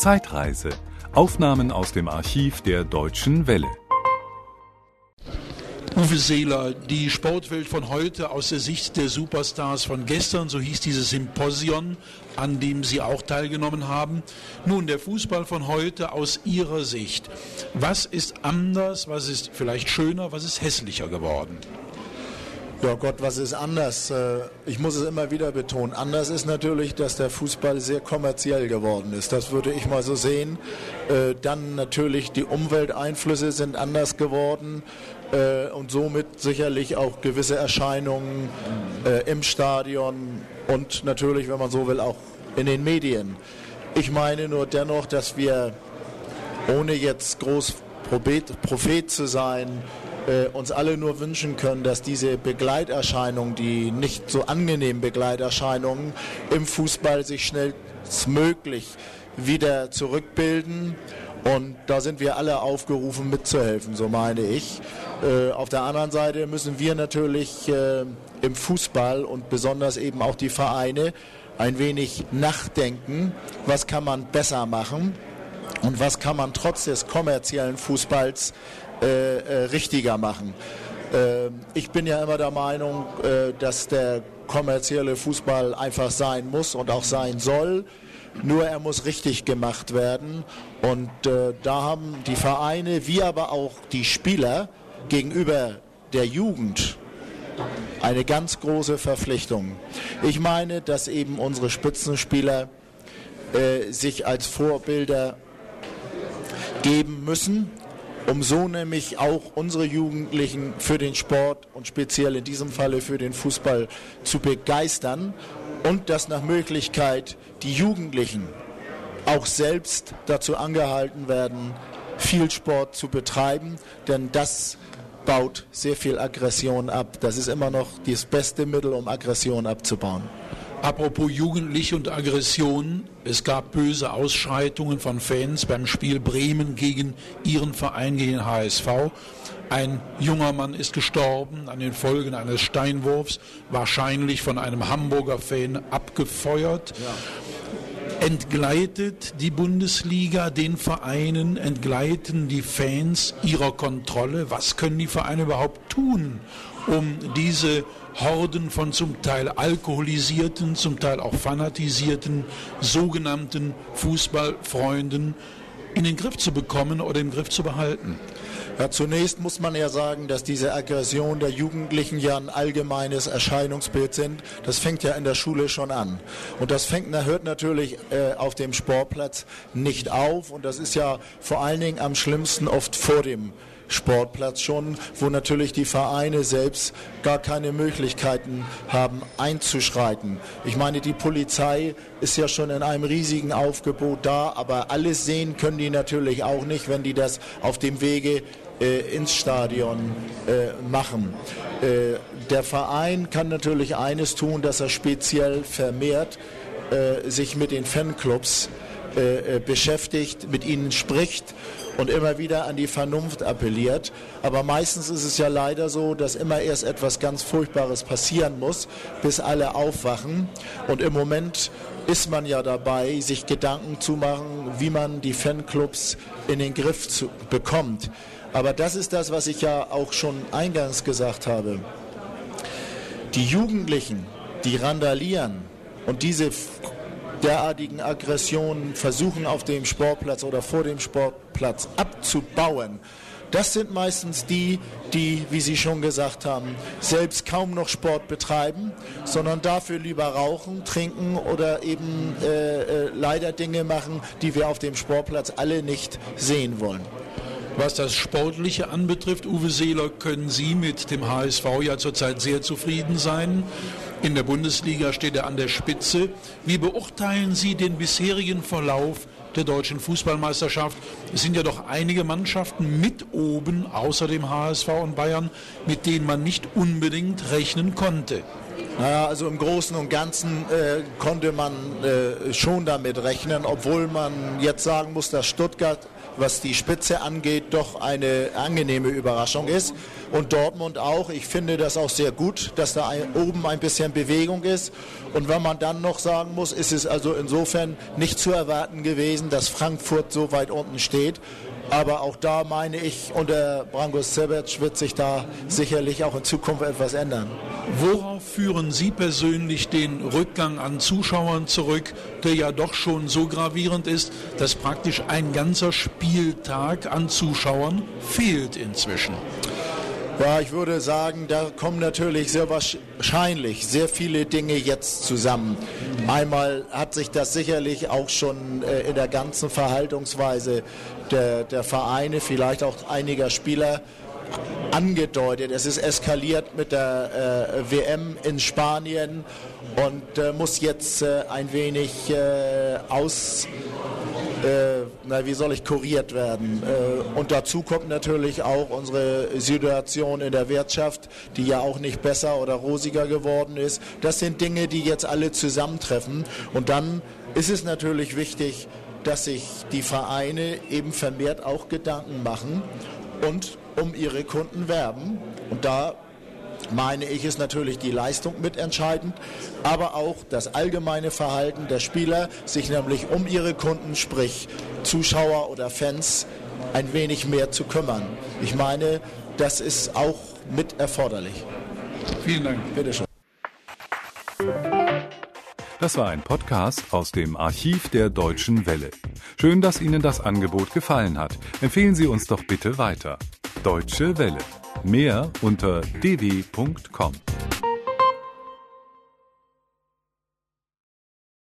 Zeitreise. Aufnahmen aus dem Archiv der Deutschen Welle. Uwe Seeler, die Sportwelt von heute aus der Sicht der Superstars von gestern, so hieß dieses Symposion, an dem Sie auch teilgenommen haben. Nun, der Fußball von heute aus Ihrer Sicht. Was ist anders, was ist vielleicht schöner, was ist hässlicher geworden? Ja Gott, was ist anders? Äh, ich muss es immer wieder betonen. Anders ist natürlich, dass der Fußball sehr kommerziell geworden ist. Das würde ich mal so sehen. Äh, dann natürlich die Umwelteinflüsse sind anders geworden äh, und somit sicherlich auch gewisse Erscheinungen im Stadion und natürlich, wenn man so will, auch in den Medien. Ich meine nur dennoch, dass wir, ohne jetzt groß Prophet, zu sein, äh, uns alle nur wünschen können, dass diese Begleiterscheinungen, die nicht so angenehmen Begleiterscheinungen im Fußball sich schnellstmöglich wieder zurückbilden. Und da sind wir alle aufgerufen mitzuhelfen, so meine ich. Äh, auf der anderen Seite müssen wir natürlich äh, im Fußball und besonders eben auch die Vereine ein wenig nachdenken, was kann man besser machen und was kann man trotz des kommerziellen Fußballs äh, äh, richtiger machen. Äh, ich bin ja immer der Meinung, äh, dass der kommerzielle Fußball einfach sein muss und auch sein soll. Nur er muss richtig gemacht werden. Und äh, da haben die Vereine, wie aber auch die Spieler gegenüber der Jugend eine ganz große Verpflichtung. Ich meine, dass eben unsere Spitzenspieler sich als Vorbilder geben müssen um so nämlich auch unsere Jugendlichen für den Sport und speziell in diesem Falle für den Fußball zu begeistern und dass nach Möglichkeit die Jugendlichen auch selbst dazu angehalten werden, viel Sport zu betreiben, denn das baut sehr viel Aggression ab. Das ist immer noch das beste Mittel, um Aggression abzubauen. Apropos Jugendliche und Aggression, es gab böse Ausschreitungen von Fans beim Spiel Bremen gegen ihren Verein, gegen den HSV. Ein junger Mann ist gestorben an den Folgen eines Steinwurfs, wahrscheinlich von einem Hamburger Fan abgefeuert. Ja. Entgleitet die Bundesliga den Vereinen, entgleiten die Fans ihrer Kontrolle? Was können die Vereine überhaupt tun, um diese Horden von zum Teil alkoholisierten, zum Teil auch fanatisierten, sogenannten Fußballfreunden in den Griff zu bekommen oder im Griff zu behalten? Ja, zunächst muss man ja sagen, dass diese Aggression der Jugendlichen ja ein allgemeines Erscheinungsbild sind. Das fängt ja in der Schule schon an. Und das fängt, hört natürlich äh, auf dem Sportplatz nicht auf. Und das ist ja vor allen Dingen am schlimmsten oft vor dem Sportplatz schon, wo natürlich die Vereine selbst gar keine Möglichkeiten haben einzuschreiten. Ich meine, die Polizei ist ja schon in einem riesigen Aufgebot da, aber alles sehen können die natürlich auch nicht, wenn die das auf dem Wege äh, ins Stadion äh, machen. Äh, der Verein kann natürlich eines tun, dass er speziell vermehrt äh, sich mit den Fanclubs äh, äh, beschäftigt, mit ihnen spricht und immer wieder an die Vernunft appelliert. Aber meistens ist es ja leider so, dass immer erst etwas ganz Furchtbares passieren muss, bis alle aufwachen. Und im Moment ist man ja dabei, sich Gedanken zu machen, wie man die Fanclubs in den Griff zu, bekommt. Aber das ist das, was ich ja auch schon eingangs gesagt habe. Die Jugendlichen, die randalieren und diese derartigen Aggressionen versuchen auf dem Sportplatz oder vor dem Sportplatz abzubauen, das sind meistens die, die, wie Sie schon gesagt haben, selbst kaum noch Sport betreiben, sondern dafür lieber rauchen, trinken oder eben äh, äh, leider Dinge machen, die wir auf dem Sportplatz alle nicht sehen wollen. Was das Sportliche anbetrifft, Uwe Seeler, können Sie mit dem HSV ja zurzeit sehr zufrieden sein. In der Bundesliga steht er an der Spitze. Wie beurteilen Sie den bisherigen Verlauf der deutschen Fußballmeisterschaft? Es sind ja doch einige Mannschaften mit oben, außer dem HSV und Bayern, mit denen man nicht unbedingt rechnen konnte. Naja, also im Großen und Ganzen äh, konnte man äh, schon damit rechnen, obwohl man jetzt sagen muss, dass Stuttgart was die Spitze angeht, doch eine angenehme Überraschung ist. Und Dortmund auch. Ich finde das auch sehr gut, dass da oben ein bisschen Bewegung ist. Und wenn man dann noch sagen muss, ist es also insofern nicht zu erwarten gewesen, dass Frankfurt so weit unten steht. Aber auch da meine ich, unter Branko Sebec wird sich da sicherlich auch in Zukunft etwas ändern. Worauf führen Sie persönlich den Rückgang an Zuschauern zurück, der ja doch schon so gravierend ist, dass praktisch ein ganzer Spieltag an Zuschauern fehlt inzwischen? Ja, ich würde sagen, da kommen natürlich sehr wahrscheinlich sehr viele Dinge jetzt zusammen. Einmal hat sich das sicherlich auch schon äh, in der ganzen Verhaltungsweise der, der Vereine, vielleicht auch einiger Spieler angedeutet. Es ist eskaliert mit der äh, WM in Spanien und äh, muss jetzt äh, ein wenig äh, aus, äh, na, wie soll ich, kuriert werden. Äh, und dazu kommt natürlich auch unsere Situation in der Wirtschaft, die ja auch nicht besser oder rosiger geworden ist. Das sind Dinge, die jetzt alle zusammentreffen. Und dann ist es natürlich wichtig, dass sich die Vereine eben vermehrt auch Gedanken machen und um ihre Kunden werben. Und da meine ich, ist natürlich die Leistung mitentscheidend, aber auch das allgemeine Verhalten der Spieler, sich nämlich um ihre Kunden, sprich Zuschauer oder Fans, ein wenig mehr zu kümmern. Ich meine, das ist auch mit erforderlich. Vielen Dank. Bitte schön. Das war ein Podcast aus dem Archiv der Deutschen Welle. Schön, dass Ihnen das Angebot gefallen hat. Empfehlen Sie uns doch bitte weiter. Deutsche Welle. Mehr unter dw.com.